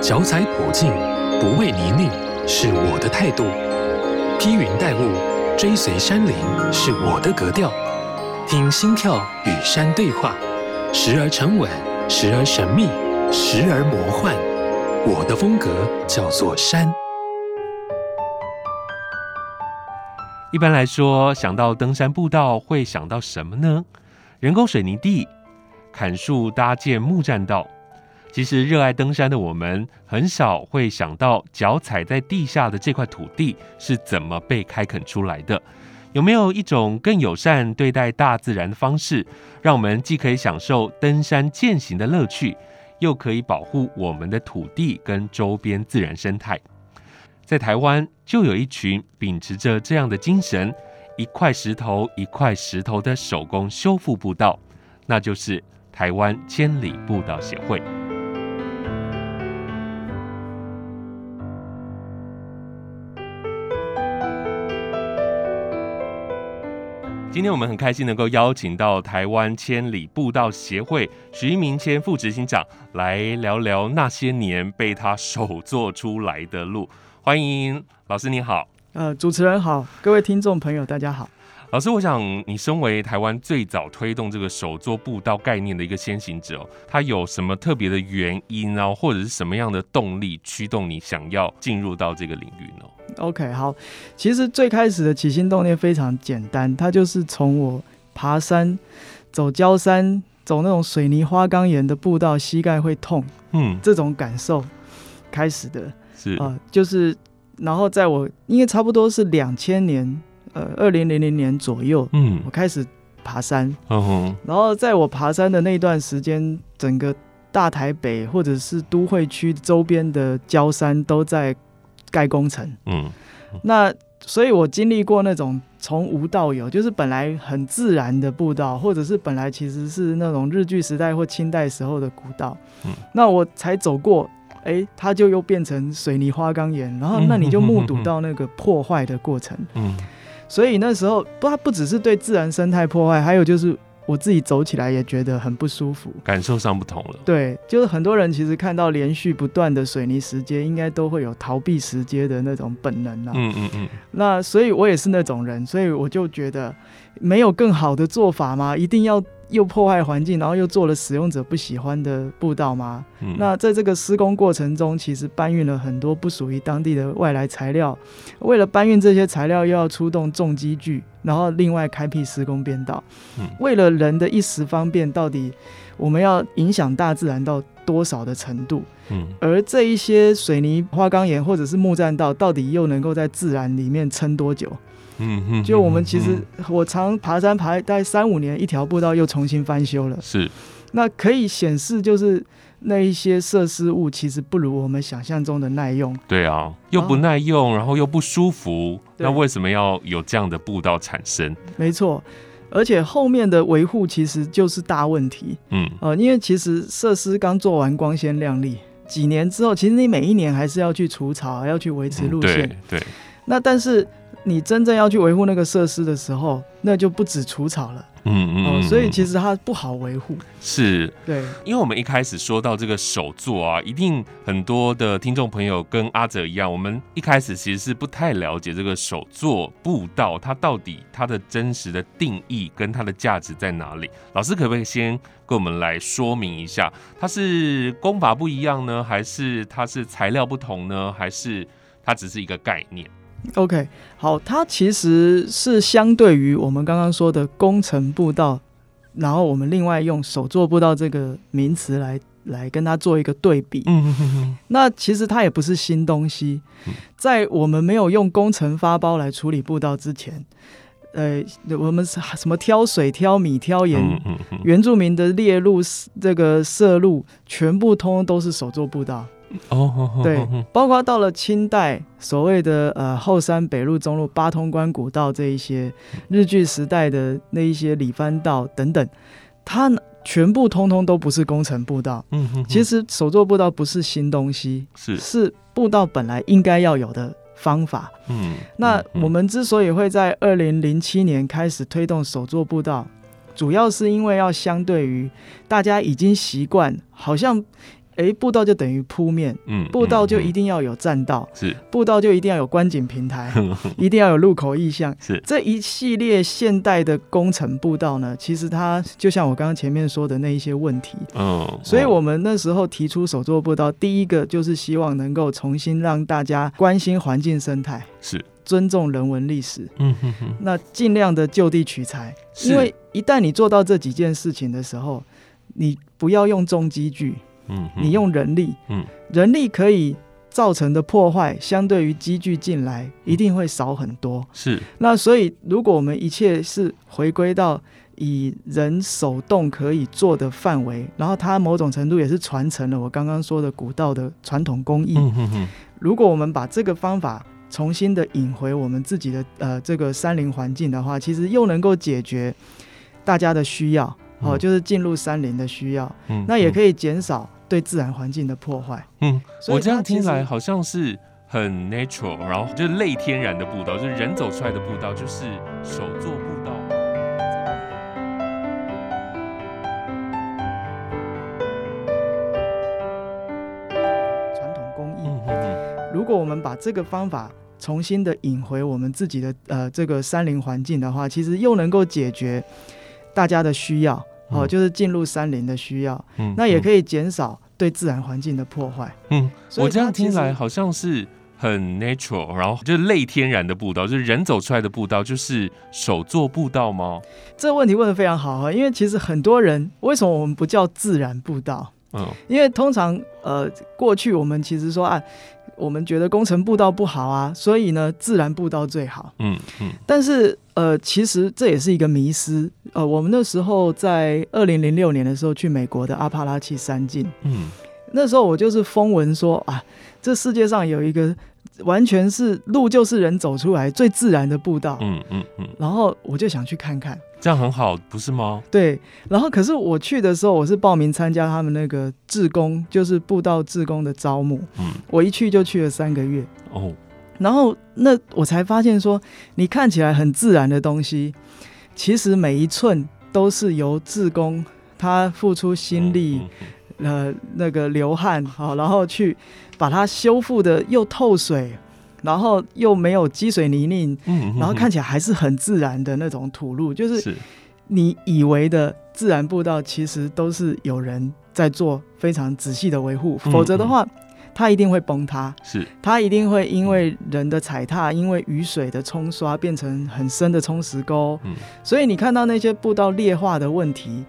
脚踩普径，不畏泥泞，是我的态度；披云戴雾，追随山林，是我的格调。听心跳与山对话，时而沉稳，时而神秘，时而魔幻。我的风格叫做山。一般来说，想到登山步道，会想到什么呢？人工水泥地、砍树搭建木栈道。其实，热爱登山的我们，很少会想到脚踩在地下的这块土地是怎么被开垦出来的。有没有一种更友善对待大自然的方式，让我们既可以享受登山健行的乐趣，又可以保护我们的土地跟周边自然生态？在台湾，就有一群秉持着这样的精神，一块石头一块石头的手工修复步道，那就是台湾千里步道协会。今天我们很开心能够邀请到台湾千里步道协会徐明谦副执行长来聊聊那些年被他手做出来的路。欢迎老师，你好。呃，主持人好，各位听众朋友，大家好。老师，我想你身为台湾最早推动这个手作步道概念的一个先行者，它有什么特别的原因啊，或者是什么样的动力驱动你想要进入到这个领域呢？OK，好，其实最开始的起心动念非常简单，它就是从我爬山、走焦山、走那种水泥花岗岩的步道，膝盖会痛，嗯，这种感受开始的。是啊、呃，就是，然后在我因为差不多是两千年，呃，二零零零年左右，嗯，我开始爬山，嗯哼，然后在我爬山的那段时间，整个大台北或者是都会区周边的郊山都在盖工程，嗯，那所以我经历过那种从无到有，就是本来很自然的步道，或者是本来其实是那种日据时代或清代时候的古道，嗯，那我才走过。哎、欸，它就又变成水泥花岗岩，然后那你就目睹到那个破坏的过程。嗯，所以那时候不，它不只是对自然生态破坏，还有就是我自己走起来也觉得很不舒服，感受上不同了。对，就是很多人其实看到连续不断的水泥石阶，应该都会有逃避石阶的那种本能啊。嗯嗯嗯。那所以我也是那种人，所以我就觉得没有更好的做法吗？一定要。又破坏环境，然后又做了使用者不喜欢的步道吗？嗯，那在这个施工过程中，其实搬运了很多不属于当地的外来材料。为了搬运这些材料，又要出动重机具，然后另外开辟施工便道。嗯，为了人的一时方便，到底我们要影响大自然到多少的程度？嗯，而这一些水泥花岗岩或者是木栈道，到底又能够在自然里面撑多久？嗯哼，就我们其实我常爬山爬大概三五年，一条步道又重新翻修了。是，那可以显示就是那一些设施物其实不如我们想象中的耐用。对啊，又不耐用，然后又不舒服，那为什么要有这样的步道产生？没错，而且后面的维护其实就是大问题。嗯，呃，因为其实设施刚做完光鲜亮丽，几年之后，其实你每一年还是要去除草，要去维持路线。嗯、对，对，那但是。你真正要去维护那个设施的时候，那就不止除草了。嗯嗯、哦，所以其实它不好维护。是，对，因为我们一开始说到这个手作啊，一定很多的听众朋友跟阿泽一样，我们一开始其实是不太了解这个手作步道，它到底它的真实的定义跟它的价值在哪里？老师可不可以先跟我们来说明一下，它是功法不一样呢，还是它是材料不同呢，还是它只是一个概念？OK，好，它其实是相对于我们刚刚说的工程步道，然后我们另外用手作步道这个名词来来跟它做一个对比。那其实它也不是新东西，在我们没有用工程发包来处理步道之前，呃，我们什么挑水、挑米、挑盐，原住民的猎鹿这个摄鹿，全部通通都是手作步道。哦，对，包括到了清代，所谓的呃后山北路、中路、八通关古道这一些日据时代的那一些里番道等等，它全部通通都不是工程步道。嗯哼，其实手作步道不是新东西，是是步道本来应该要有的方法。嗯，那我们之所以会在二零零七年开始推动手作步道，主要是因为要相对于大家已经习惯，好像。哎，步道就等于铺面，嗯，步道就一定要有栈道，是，步道就一定要有观景平台，一定要有路口意向，是。这一系列现代的工程步道呢，其实它就像我刚刚前面说的那一些问题，嗯，所以我们那时候提出手作步道，第一个就是希望能够重新让大家关心环境生态，是。尊重人文历史，嗯哼哼，那尽量的就地取材，因为一旦你做到这几件事情的时候，你不要用重机具。嗯，你用人力，嗯，人力可以造成的破坏，相对于机具进来，一定会少很多。是，那所以如果我们一切是回归到以人手动可以做的范围，然后它某种程度也是传承了我刚刚说的古道的传统工艺。嗯哼哼。如果我们把这个方法重新的引回我们自己的呃这个山林环境的话，其实又能够解决大家的需要，哦，就是进入山林的需要。嗯，那也可以减少。对自然环境的破坏，嗯，我这样听来好像是很 natural，然后就是类天然的步道，就是人走出来的步道，就是手作步道。传统工艺，如果我们把这个方法重新的引回我们自己的呃这个山林环境的话，其实又能够解决大家的需要。哦，就是进入山林的需要，嗯，那也可以减少对自然环境的破坏。嗯，我这样听来好像是很 natural，然后就是类天然的步道，就是人走出来的步道，就是手作步道吗？这个问题问的非常好哈，因为其实很多人为什么我们不叫自然步道？嗯，因为通常呃过去我们其实说啊。我们觉得工程步道不好啊，所以呢，自然步道最好。嗯嗯。但是呃，其实这也是一个迷失。呃，我们那时候在二零零六年的时候去美国的阿帕拉契山境。嗯。那时候我就是风闻说啊，这世界上有一个。完全是路，就是人走出来最自然的步道。嗯嗯嗯。然后我就想去看看，这样很好，不是吗？对。然后可是我去的时候，我是报名参加他们那个志工，就是步道志工的招募。嗯。我一去就去了三个月。哦。然后那我才发现说，你看起来很自然的东西，其实每一寸都是由志工他付出心力。嗯嗯嗯呃，那个流汗好，然后去把它修复的又透水，然后又没有积水泥泞，嗯，然后看起来还是很自然的那种土路，就是。你以为的自然步道，其实都是有人在做非常仔细的维护，否则的话，它一定会崩塌，是。它一定会因为人的踩踏，因为雨水的冲刷，变成很深的冲石沟，嗯，所以你看到那些步道裂化的问题，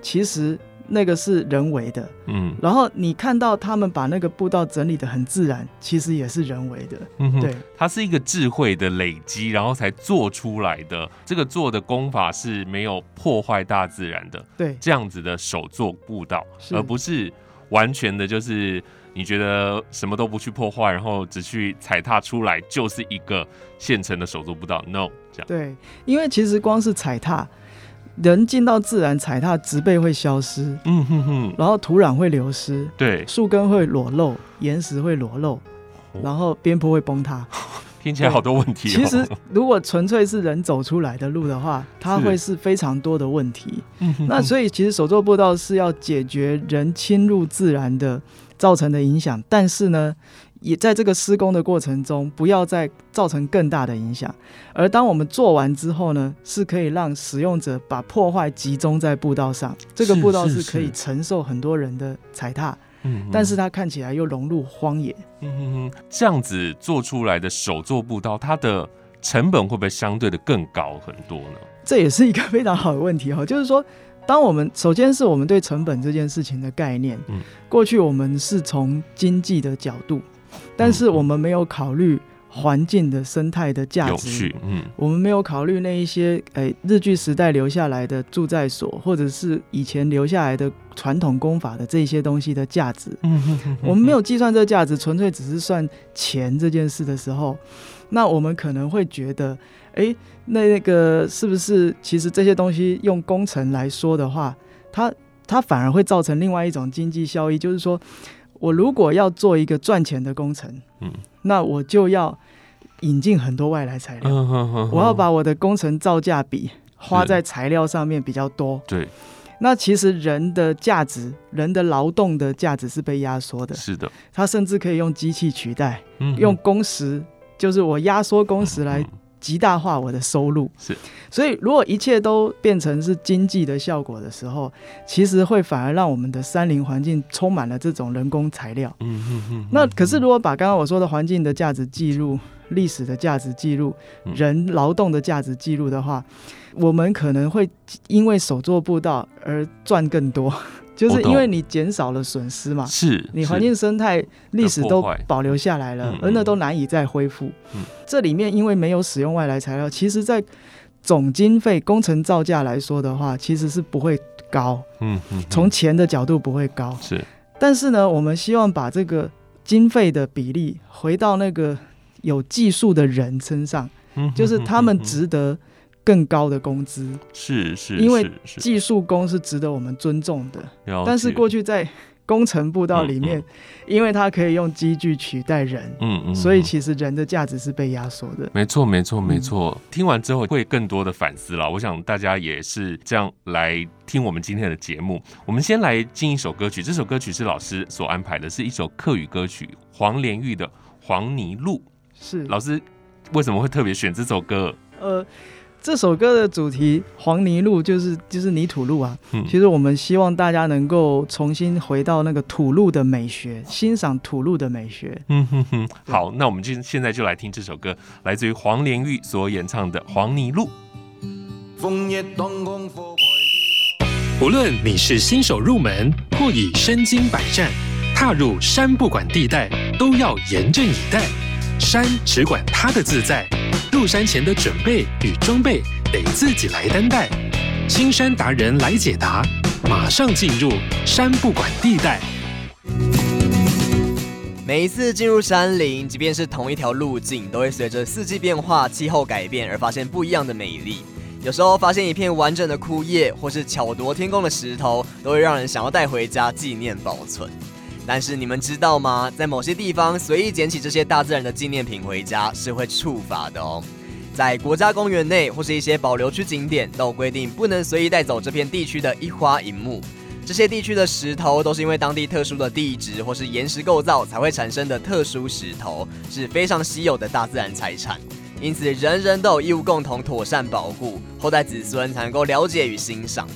其实。那个是人为的，嗯，然后你看到他们把那个步道整理的很自然，其实也是人为的，嗯，对，它是一个智慧的累积，然后才做出来的。这个做的功法是没有破坏大自然的，对，这样子的手作步道，而不是完全的就是你觉得什么都不去破坏，然后只去踩踏出来就是一个现成的手作步道。No，这样。对，因为其实光是踩踏。人进到自然踩踏，植被会消失，嗯哼哼，然后土壤会流失，对，树根会裸露，岩石会裸露，然后边坡会崩塌，听起来好多问题哦。其实，如果纯粹是人走出来的路的话，它会是非常多的问题。那所以，其实手作步道是要解决人侵入自然的造成的影响，但是呢，也在这个施工的过程中，不要再造成更大的影响。而当我们做完之后呢，是可以让使用者把破坏集中在步道上。这个步道是可以承受很多人的踩踏，嗯，但是它看起来又融入荒野。嗯哼哼，这样子做出来的手作步道，它的成本会不会相对的更高很多呢？这也是一个非常好的问题哈，就是说，当我们首先是我们对成本这件事情的概念，嗯，过去我们是从经济的角度。但是我们没有考虑环境的生态的价值，嗯，我们没有考虑那一些诶、欸、日据时代留下来的住在所，或者是以前留下来的传统工法的这些东西的价值，嗯，我们没有计算这个价值，纯粹只是算钱这件事的时候，那我们可能会觉得，哎、欸，那那个是不是其实这些东西用工程来说的话，它它反而会造成另外一种经济效益，就是说。我如果要做一个赚钱的工程，嗯，那我就要引进很多外来材料，嗯，我要把我的工程造价比花在材料上面比较多，对，那其实人的价值，人的劳动的价值是被压缩的。是的，它甚至可以用机器取代，嗯、用工时，就是我压缩工时来极大化我的收入。是，所以如果一切都变成是经济的效果的时候，其实会反而让我们的山林环境充满了这种人工材料。嗯嗯嗯。那可是如果把刚刚我说的环境的价值记录，历史的价值记录，人劳动的价值记录的话，我们可能会因为手作步道而赚更多，就是因为你减少了损失嘛。是，你环境生态历史都保留下来了，而那都难以再恢复。这里面因为没有使用外来材料，其实在总经费、工程造价来说的话，其实是不会高。嗯嗯，从钱的角度不会高。是，但是呢，我们希望把这个经费的比例回到那个。有技术的人身上，就是他们值得更高的工资，是是，因为技术工是值得我们尊重的。但是过去在工程步道里面，因为它可以用机具取代人，嗯嗯，所以其实人的价值是被压缩的。没错没错没错。听完之后会更多的反思了。我想大家也是这样来听我们今天的节目。我们先来进一首歌曲，这首歌曲是老师所安排的，是一首客语歌曲，黄连玉的《黄泥路》。是老师为什么会特别选这首歌？呃，这首歌的主题“黄泥路”就是就是泥土路啊。嗯，其实我们希望大家能够重新回到那个土路的美学，欣赏土路的美学。嗯哼哼。好，那我们就现在就来听这首歌，来自于黄连玉所演唱的《黄泥路》。无论你是新手入门，或已身经百战，踏入山不管地带，都要严阵以待。山只管它的自在，入山前的准备与装备得自己来担待。青山达人来解答，马上进入山不管地带。每一次进入山林，即便是同一条路径，都会随着四季变化、气候改变而发现不一样的美丽。有时候发现一片完整的枯叶，或是巧夺天工的石头，都会让人想要带回家纪念保存。但是你们知道吗？在某些地方随意捡起这些大自然的纪念品回家是会处罚的哦。在国家公园内或是一些保留区景点，都有规定不能随意带走这片地区的一花一木。这些地区的石头都是因为当地特殊的地质或是岩石构造才会产生的特殊石头，是非常稀有的大自然财产。因此，人人都有义务共同妥善保护，后代子孙才能够了解与欣赏。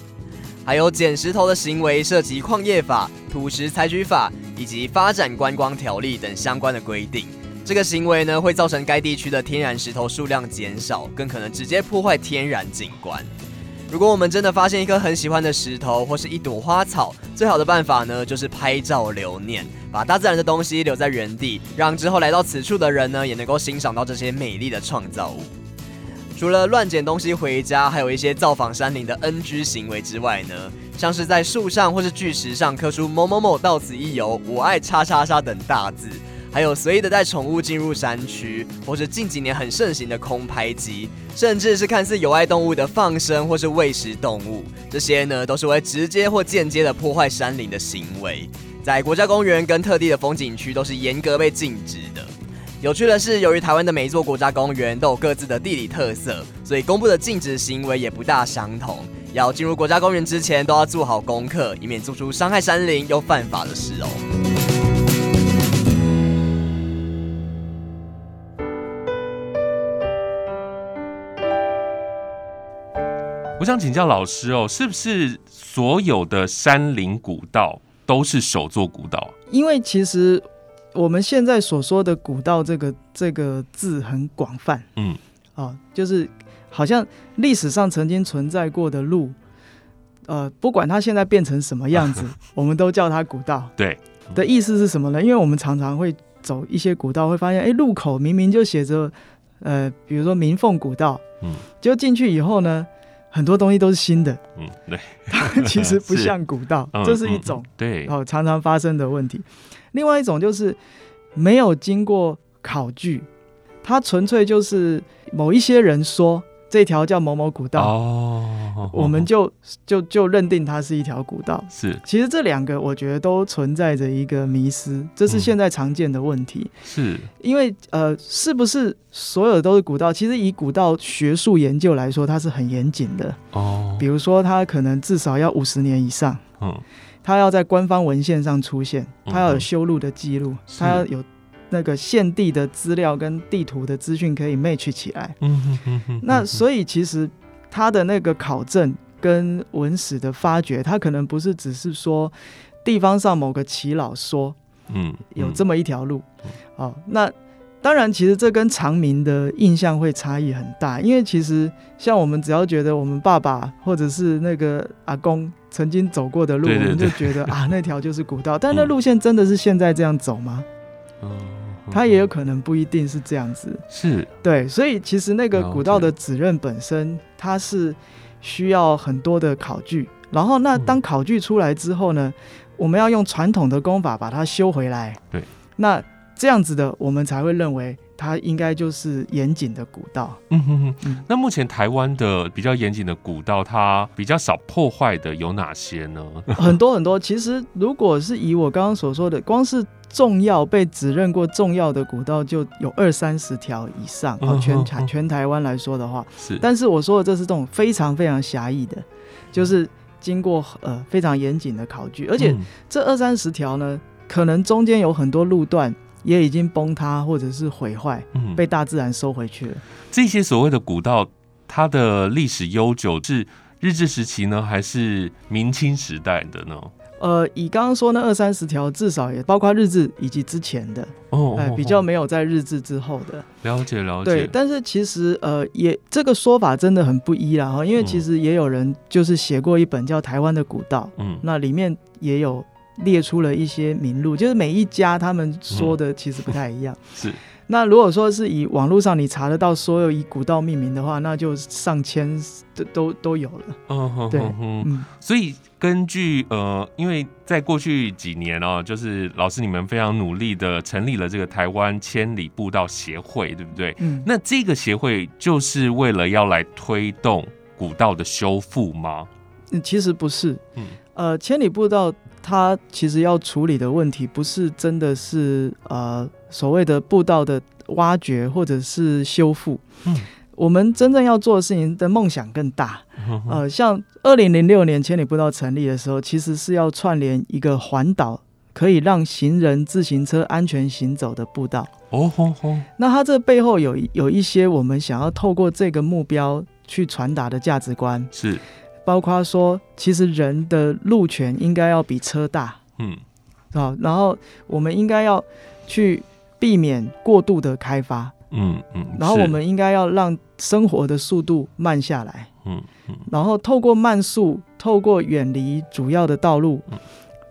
还有捡石头的行为涉及矿业法、土石采取法以及发展观光条例等相关的规定。这个行为呢，会造成该地区的天然石头数量减少，更可能直接破坏天然景观。如果我们真的发现一颗很喜欢的石头或是一朵花草，最好的办法呢，就是拍照留念，把大自然的东西留在原地，让之后来到此处的人呢，也能够欣赏到这些美丽的创造物。除了乱捡东西回家，还有一些造访山林的 NG 行为之外呢，像是在树上或是巨石上刻出某某某到此一游，我爱叉叉叉等大字，还有随意的带宠物进入山区，或是近几年很盛行的空拍机，甚至是看似有爱动物的放生或是喂食动物，这些呢都是会直接或间接的破坏山林的行为，在国家公园跟特地的风景区都是严格被禁止的。有趣的是，由于台湾的每一座国家公园都有各自的地理特色，所以公布的禁止行为也不大相同。要进入国家公园之前，都要做好功课，以免做出伤害山林又犯法的事哦。我想请教老师哦，是不是所有的山林古道都是首座古道？因为其实。我们现在所说的古道，这个这个字很广泛，嗯，啊，就是好像历史上曾经存在过的路，呃，不管它现在变成什么样子，我们都叫它古道。对，的意思是什么呢？因为我们常常会走一些古道，会发现，哎，路口明明就写着，呃，比如说明凤古道，嗯，就进去以后呢，很多东西都是新的，嗯，对，它其实不 像古道，这是一种对，哦，常常发生的问题。另外一种就是没有经过考据，它纯粹就是某一些人说这条叫某某古道哦，我们就就就认定它是一条古道。是，其实这两个我觉得都存在着一个迷失，这是现在常见的问题。嗯、是因为呃，是不是所有都是古道？其实以古道学术研究来说，它是很严谨的哦。比如说，它可能至少要五十年以上，嗯，它要在官方文献上出现，他要有修路的记录，他要有。那个现地的资料跟地图的资讯可以 match 起来，嗯哼哼哼，那所以其实他的那个考证跟文史的发掘，他可能不是只是说地方上某个耆老说，嗯，有这么一条路，哦，那当然其实这跟长明的印象会差异很大，因为其实像我们只要觉得我们爸爸或者是那个阿公曾经走过的路，我们就觉得 啊那条就是古道，但那路线真的是现在这样走吗？它也有可能不一定是这样子，是。对，所以其实那个古道的指认本身，它是需要很多的考据，然后那当考据出来之后呢，我们要用传统的功法把它修回来，对，那这样子的，我们才会认为它应该就是严谨的古道。嗯哼哼，嗯，那目前台湾的比较严谨的古道，它比较少破坏的有哪些呢？很多很多，其实如果是以我刚刚所说的，光是重要被指认过重要的古道就有二三十条以上，哦，全台全台湾来说的话。是。但是我说的这是这种非常非常狭义的，就是经过呃非常严谨的考据，而且这二三十条呢，可能中间有很多路段也已经崩塌或者是毁坏，被大自然收回去了。嗯，这些所谓的古道，它的历史悠久是日治时期呢，还是明清时代的呢？呃，以刚刚说那二三十条，至少也包括日治以及之前的哦，哎、呃，比较没有在日治之后的。了解了解。对，但是其实呃，也这个说法真的很不一啦哈，因为其实也有人就是写过一本叫《台湾的古道》，嗯，那里面也有列出了一些名录，就是每一家他们说的其实不太一样。嗯、是。那如果说是以网络上你查得到所有以古道命名的话，那就上千都都都有了。嗯，对，嗯，所以根据呃，因为在过去几年哦，就是老师你们非常努力的成立了这个台湾千里步道协会，对不对？嗯，那这个协会就是为了要来推动古道的修复吗？嗯，其实不是。嗯，呃，千里步道它其实要处理的问题不是真的是呃。所谓的步道的挖掘或者是修复，嗯，我们真正要做的事情的梦想更大。呃，像二零零六年千里步道成立的时候，其实是要串联一个环岛，可以让行人、自行车安全行走的步道。哦吼吼！那它这背后有有一些我们想要透过这个目标去传达的价值观，是包括说，其实人的路权应该要比车大，嗯，啊，然后我们应该要去。避免过度的开发，嗯嗯，然后我们应该要让生活的速度慢下来，嗯嗯，然后透过慢速，透过远离主要的道路，嗯，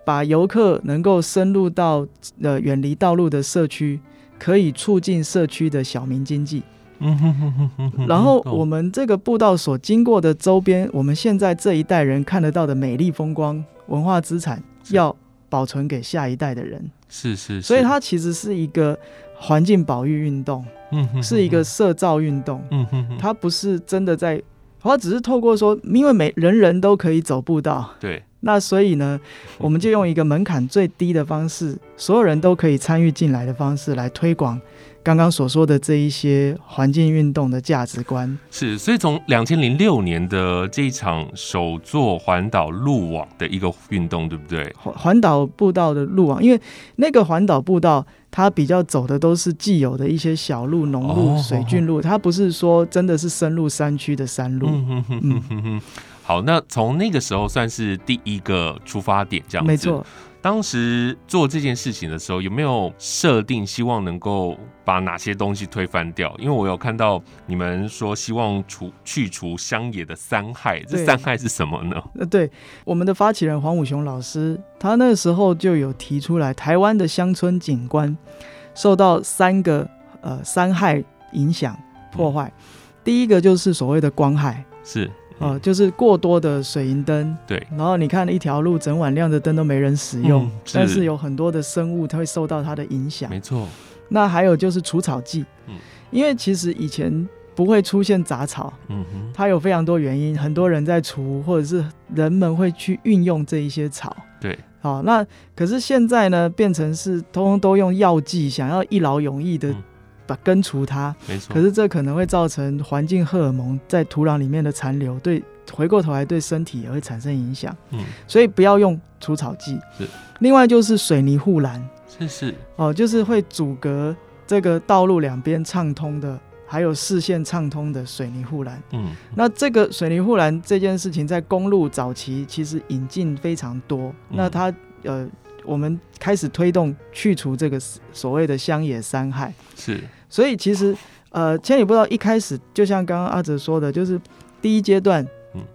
把游客能够深入到呃远离道路的社区，可以促进社区的小民经济，嗯哼哼哼哼，然后我们这个步道所经过的周边，我们现在这一代人看得到的美丽风光、文化资产，要保存给下一代的人。是是，是，所以它其实是一个环境保育运动，嗯哼哼，是一个社造运动，嗯哼哼，它不是真的在，它只是透过说，因为每人人都可以走步道，对，那所以呢，我们就用一个门槛最低的方式，所有人都可以参与进来的方式来推广。刚刚所说的这一些环境运动的价值观是，所以从两千零六年的这一场首座环岛路网的一个运动，对不对？环环岛步道的路网，因为那个环岛步道它比较走的都是既有的一些小路、农路、水圳路，它不是说真的是深入山区的山路。嗯哼哼哼哼哼。好，那从那个时候算是第一个出发点，这样子。没错。当时做这件事情的时候，有没有设定希望能够把哪些东西推翻掉？因为我有看到你们说希望除去除乡野的三害，这三害是什么呢？呃，对，我们的发起人黄武雄老师，他那个时候就有提出来，台湾的乡村景观受到三个呃三害影响破坏，嗯，第一个就是所谓的光害，是。哦，就是过多的水银灯，对，然后你看一条路整晚亮着灯都没人使用，嗯，但是有很多的生物它会受到它的影响，没错。那还有就是除草剂，嗯，因为其实以前不会出现杂草。嗯哼，它有非常多原因，很多人在除，或者是人们会去运用这一些草。对，好，那可是现在呢，变成是通通都用药剂，想要一劳永逸的把根除它。没错。可是这可能会造成环境荷尔蒙在土壤里面的残留，对，回过头来对身体也会产生影响。嗯，所以不要用除草剂。是。另外就是水泥护栏。是是。哦，就是会阻隔。这个道路两边畅通的，还有视线畅通的水泥护栏。嗯，那这个水泥护栏这件事情，在公路早期其实引进非常多。嗯、那它呃，我们开始推动去除这个所谓的乡野山害。是，所以其实呃，千里步道一开始就像刚刚阿哲说的，就是第一阶段。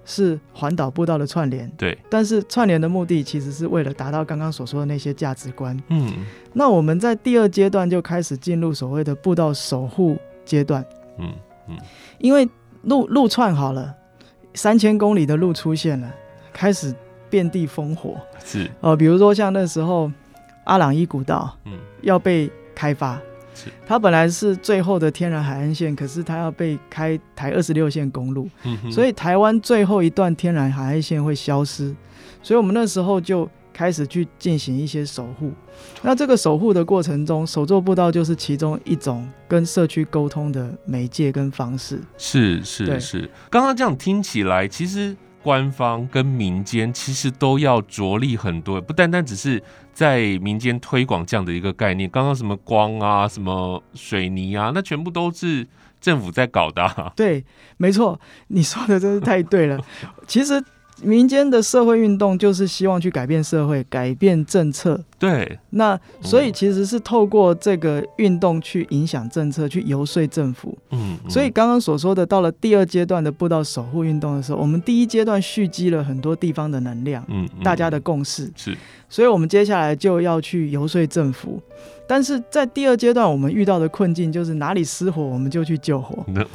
是环岛步道的串联，对，但是串联的目的其实是为了达到刚刚所说的那些价值观。嗯，那我们在第二阶段就开始进入所谓的步道守护阶段。嗯嗯，因为路路串好了，三千公里的路出现了，开始遍地烽火。是哦、呃，比如说像那时候阿朗伊古道，嗯，要被开发。是它本来是最后的天然海岸线，可是它要被开台二十六线公路，嗯、所以台湾最后一段天然海岸线会消失，所以我们那时候就开始去进行一些守护。那这个守护的过程中，手作步道就是其中一种跟社区沟通的媒介跟方式。是是是，刚刚这样听起来，其实。官方跟民间其实都要着力很多，不单单只是在民间推广这样的一个概念。刚刚什么光啊，什么水泥啊，那全部都是政府在搞的啊。对，没错，你说的真是太对了。其实。民间的社会运动就是希望去改变社会、改变政策。对，那所以其实是透过这个运动去影响政策、去游说政府。嗯，所以刚刚所说的，到了第二阶段的步道守护运动的时候，我们第一阶段蓄积了很多地方的能量，嗯，大家的共识是，所以我们接下来就要去游说政府。但是在第二阶段，我们遇到的困境就是哪里失火，我们就去救火。嗯、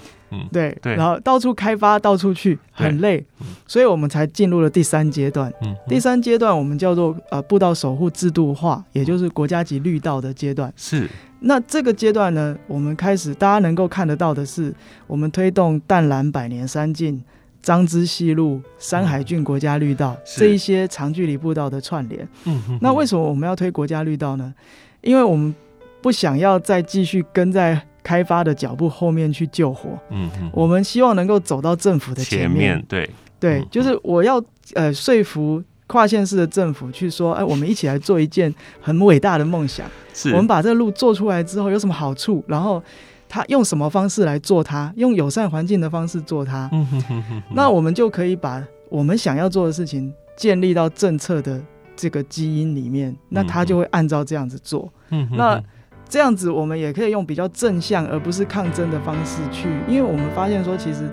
对，对，然后到处开发，到处去，很累，所以我们才进入了第三阶段。嗯、第三阶段我们叫做呃步道守护制度化，也就是国家级绿道的阶段。是，那这个阶段呢，我们开始大家能够看得到的是，我们推动淡蓝百年山径、彰支细路、山海郡国家绿道、嗯、这一些长距离步道的串联。嗯哼哼，那为什么我们要推国家绿道呢？因为我们不想要再继续跟在。开发的脚步后面去救火，嗯嗯，我们希望能够走到政府的前面，前面对。对，嗯、就是我要呃说服跨县市的政府去说，哎，我们一起来做一件很伟大的梦想，是。我们把这个路做出来之后有什么好处，然后他用什么方式来做它，用友善环境的方式做它，嗯哼哼哼，那我们就可以把我们想要做的事情建立到政策的这个基因里面，那他就会按照这样子做，嗯哼，那。这样子，我们也可以用比较正向而不是抗争的方式去，因为我们发现说，其实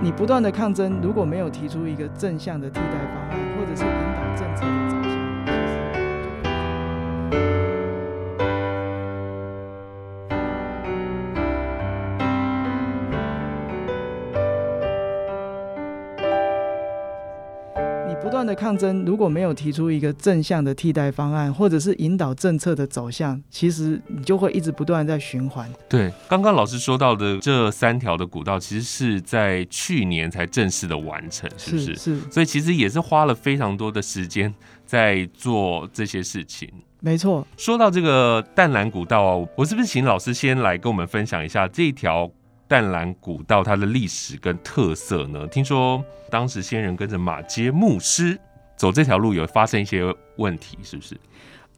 你不断的抗争，如果没有提出一个正向的替代方案，或者是的抗争如果没有提出一个正向的替代方案，或者是引导政策的走向，其实你就会一直不断在循环。对，刚刚老师说到的这三条的古道，其实是在去年才正式的完成，是不是？是，是。所以其实也是花了非常多的时间在做这些事情。没错。说到这个淡蓝古道啊，我是不是请老师先来跟我们分享一下这一条？淡蓝古道它的历史跟特色呢？听说当时先人跟着马街牧师走这条路，有发生一些问题，是不是？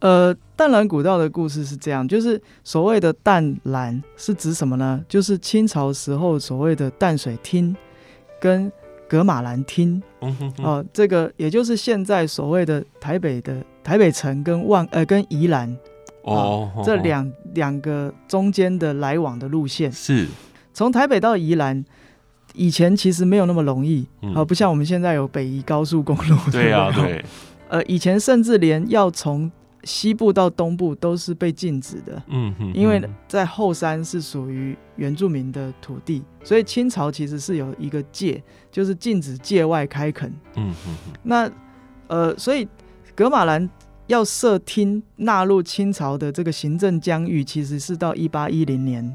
呃，淡蓝古道的故事是这样，就是所谓的淡蓝是指什么呢？就是清朝时候所谓的淡水厅跟格马兰厅。哦、呃，这个也就是现在所谓的台北的台北城跟万呃跟宜兰哦、呃、这两两个中间的来往的路线是。从台北到宜兰，以前其实没有那么容易，啊、嗯，不像我们现在有北宜高速公路。对啊，对。呃，以前甚至连要从西部到东部都是被禁止的。嗯哼，因为在后山是属于原住民的土地，所以清朝其实是有一个界，就是禁止界外开垦。嗯哼，那呃，所以格马兰要设厅纳入清朝的这个行政疆域，其实是到一八一零年。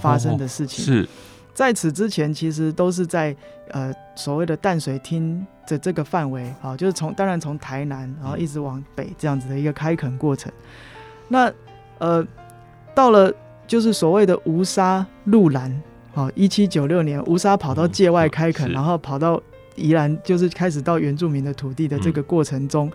发生的事情、哦哦哦、是，在此之前，其实都是在呃所谓的淡水厅的这个范围啊，就是从当然从台南，然后一直往北这样子的一个开垦过程。那呃到了就是所谓的吴沙鹿兰，好，一七九六年吴沙跑到界外开垦，然后跑到宜兰，就是开始到原住民的土地的这个过程中，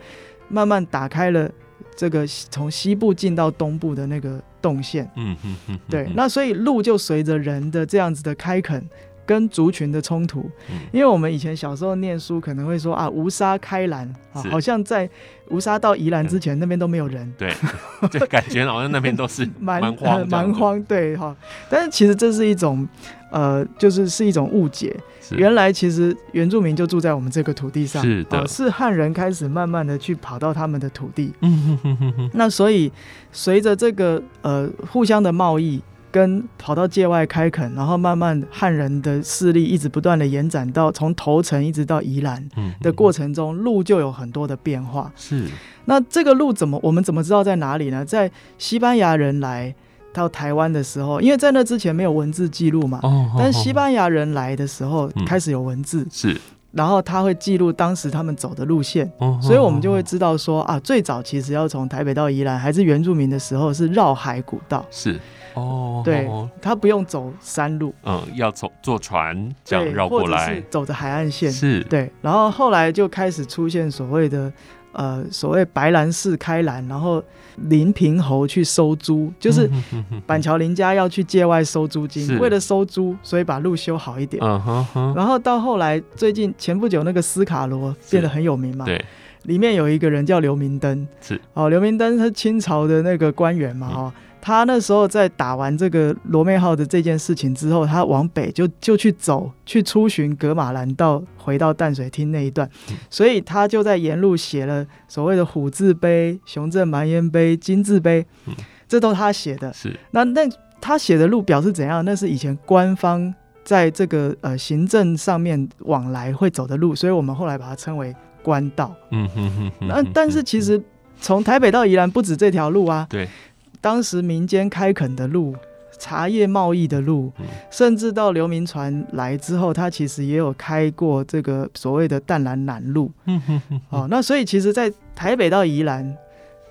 慢慢打开了这个从西部进到东部的那个动线。嗯嗯嗯，对，那所以路就随着人的这样子的开垦。跟族群的冲突，因为我们以前小时候念书可能会说啊，吴沙开兰啊，好像在吴沙到宜兰之前，那边都没有人，对，就感觉好像那边都是 蛮荒蛮荒，对哈。但是其实这是一种呃，就是是一种误解。原来其实原住民就住在我们这个土地上，是的，是汉人开始慢慢的去跑到他们的土地。嗯哼哼哼哼。那所以随着这个呃互相的贸易。跟跑到界外开垦，然后慢慢汉人的势力一直不断的延展到从头城一直到宜兰的过程中，路就有很多的变化。是，那这个路怎么我们怎么知道在哪里呢？在西班牙人来到台湾的时候，因为在那之前没有文字记录嘛。哦。但是西班牙人来的时候开始有文字。是。然后他会记录当时他们走的路线，所以我们就会知道说啊，最早其实要从台北到宜兰还是原住民的时候是绕海古道。是。哦，对，他不用走山路，嗯，要走坐船这样绕过来，走着海岸线，是对。然后后来就开始出现所谓的呃所谓白兰氏开兰，然后林平侯去收租，就是板桥林家要去界外收租金，为了收租，所以把路修好一点。然后到后来最近前不久那个斯卡罗变得很有名嘛，对，里面有一个人叫刘明灯，是哦，刘明灯是清朝的那个官员嘛，哈。他那时候在打完这个罗妹号的这件事情之后，他往北就就去走，去出巡格马兰道，回到淡水厅那一段，所以他就在沿路写了所谓的虎字碑、雄镇蛮烟碑、金字碑，这都他写的。是那那他写的路表是怎样？那是以前官方在这个呃行政上面往来会走的路，所以我们后来把它称为官道。嗯哼哼。那但是其实从台北到宜兰不止这条路啊。对。当时民间开垦的路、茶叶贸易的路，甚至到刘铭传来之后，他其实也有开过这个所谓的淡蓝南路。哦，那所以其实，在台北到宜兰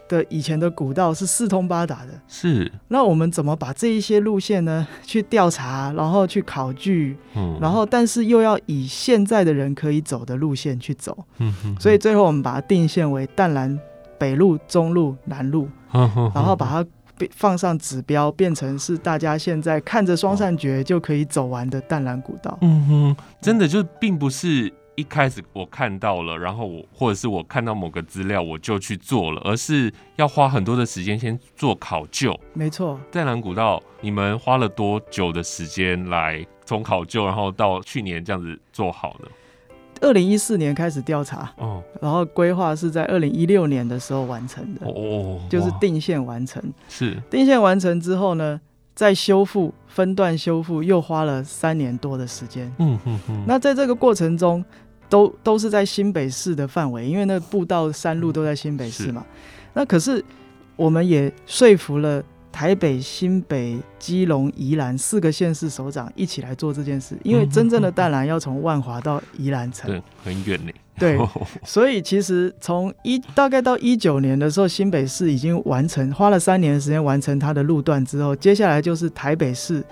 的以前的古道是四通八达的。是。那我们怎么把这一些路线呢？去调查，然后去考据，嗯然后但是又要以现在的人可以走的路线去走。嗯所以最后我们把它定线为淡蓝北路、中路、南路，嗯然后把它。放上指标，变成是大家现在看着双扇诀就可以走完的淡蓝古道。嗯哼，真的就并不是一开始我看到了，然后我或者是我看到某个资料我就去做了，而是要花很多的时间先做考究。没错，在南古道，你们花了多久的时间来从考究，然后到去年这样子做好呢？二零一四年开始调查，哦，然后规划是在二零一六年的时候完成的，哦，就是定线完成，是。定线完成之后呢，再修复分段修复又花了三年多的时间，嗯嗯嗯，那在这个过程中，都都是在新北市的范围，因为那步道山路都在新北市嘛，那可是我们也说服了。台北、新北、基隆、宜兰四个县市首长一起来做这件事，因为真正的淡蓝要从万华到宜兰城，对，很远呢。对，所以其实从一大概到一九年的时候，新北市已经完成，花了三年的时间完成它的路段之后，接下来就是台北市、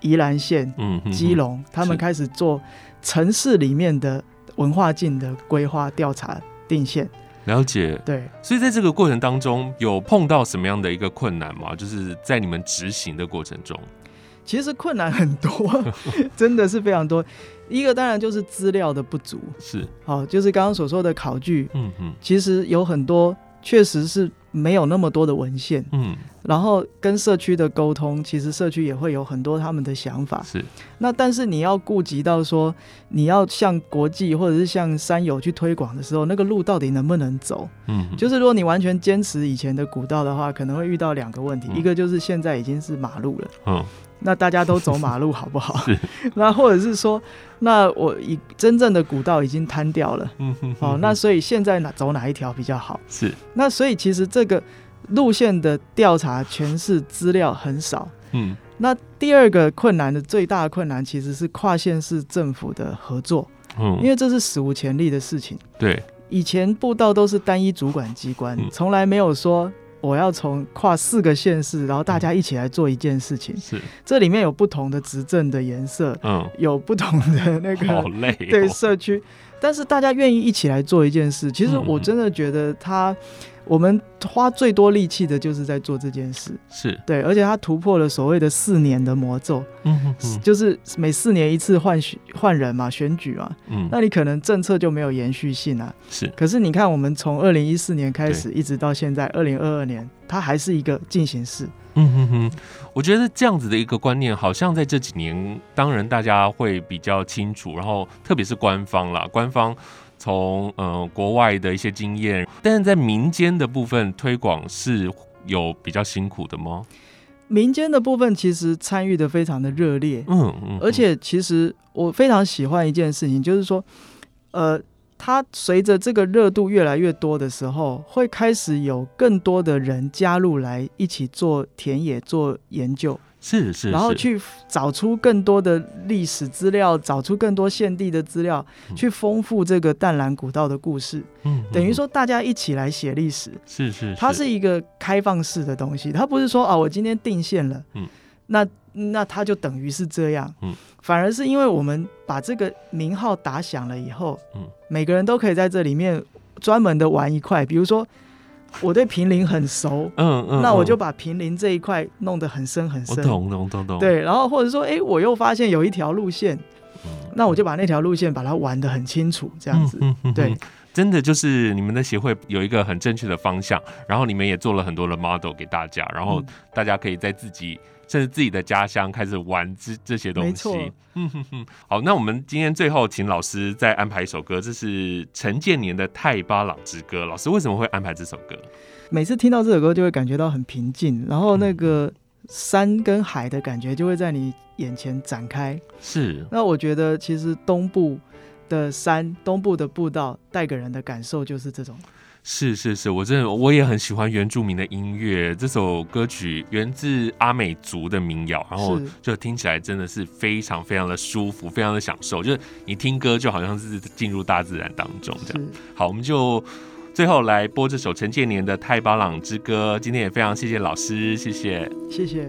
宜兰县、基隆，他们开始做城市里面的文化境的规划、调查、定线。了解，对，所以在这个过程当中，有碰到什么样的一个困难吗？就是在你们执行的过程中，其实困难很多，真的是非常多。一个当然就是资料的不足，是，哦，就是刚刚所说的考据，嗯嗯，其实有很多确实是。没有那么多的文献，嗯，然后跟社区的沟通，其实社区也会有很多他们的想法，是。那但是你要顾及到说，你要向国际或者是向山友去推广的时候，那个路到底能不能走？嗯，就是如果你完全坚持以前的古道的话，可能会遇到两个问题，嗯，一个就是现在已经是马路了，嗯。那大家都走马路好不好？是。那或者是说，那我以真正的古道已经瘫掉了。嗯哼，哼。哦，那所以现在哪走哪一条比较好？是。那所以其实这个路线的调查、全是资料很少。嗯。那第二个困难的最大的困难其实是跨县市政府的合作，嗯，因为这是史无前例的事情。对，以前步道都是单一主管机关，从来没有说我要从跨四个县市，然后大家一起来做一件事情。是，这里面有不同的执政的颜色，嗯，有不同的那个 好累，对社区，但是大家愿意一起来做一件事。其实我真的觉得他。我们花最多力气的就是在做这件事，是。对，而且他突破了所谓的四年的魔咒，嗯哼哼，就是每四年一次换选换人嘛，选举嘛，嗯，那你可能政策就没有延续性啊，是。可是你看，我们从二零一四年开始，一直到现在二零二二年，它还是一个进行式，嗯哼哼。我觉得这样子的一个观念，好像在这几年，当然大家会比较清楚，然后特别是官方啦，官方。从呃国外的一些经验，但是在民间的部分推广是有比较辛苦的吗？民间的部分其实参与的非常的热烈，嗯嗯，嗯，而且其实我非常喜欢一件事情，就是说，呃，它随着这个热度越来越多的时候，会开始有更多的人加入来一起做田野做研究。是是，然后去找出更多的历史资料，找出更多现地的资料，嗯、去丰富这个淡蓝古道的故事。嗯，等于说大家一起来写历史。是，是是，它是一个开放式的东西，它不是说啊，我今天定线了，嗯，那那它就等于是这样，嗯，反而是因为我们把这个名号打响了以后，嗯，每个人都可以在这里面专门的玩一块，比如说。我对平林很熟，嗯嗯，那我就把平林这一块弄得很深很深，懂懂懂懂。对，然后或者说，哎、欸，我又发现有一条路线，嗯、那我就把那条路线把它玩得很清楚，这样子，嗯、对，真的就是你们的协会有一个很正确的方向，然后你们也做了很多的 model 给大家，然后大家可以在自己。甚至自己的家乡开始玩这这些东西。嗯哼哼。好，那我们今天最后请老师再安排一首歌，这是陈建年的《泰巴朗之歌》。老师为什么会安排这首歌？每次听到这首歌，就会感觉到很平静，然后那个山跟海的感觉就会在你眼前展开。是。那我觉得，其实东部的山、东部的步道带给人的感受就是这种。是是是，我真的我也很喜欢原住民的音乐。这首歌曲源自阿美族的民谣，然后就听起来真的是非常非常的舒服，非常的享受。就是你听歌就好像是进入大自然当中这样。好，我们就最后来播这首陈建年的《太巴朗之歌》。今天也非常谢谢老师，谢谢，谢谢。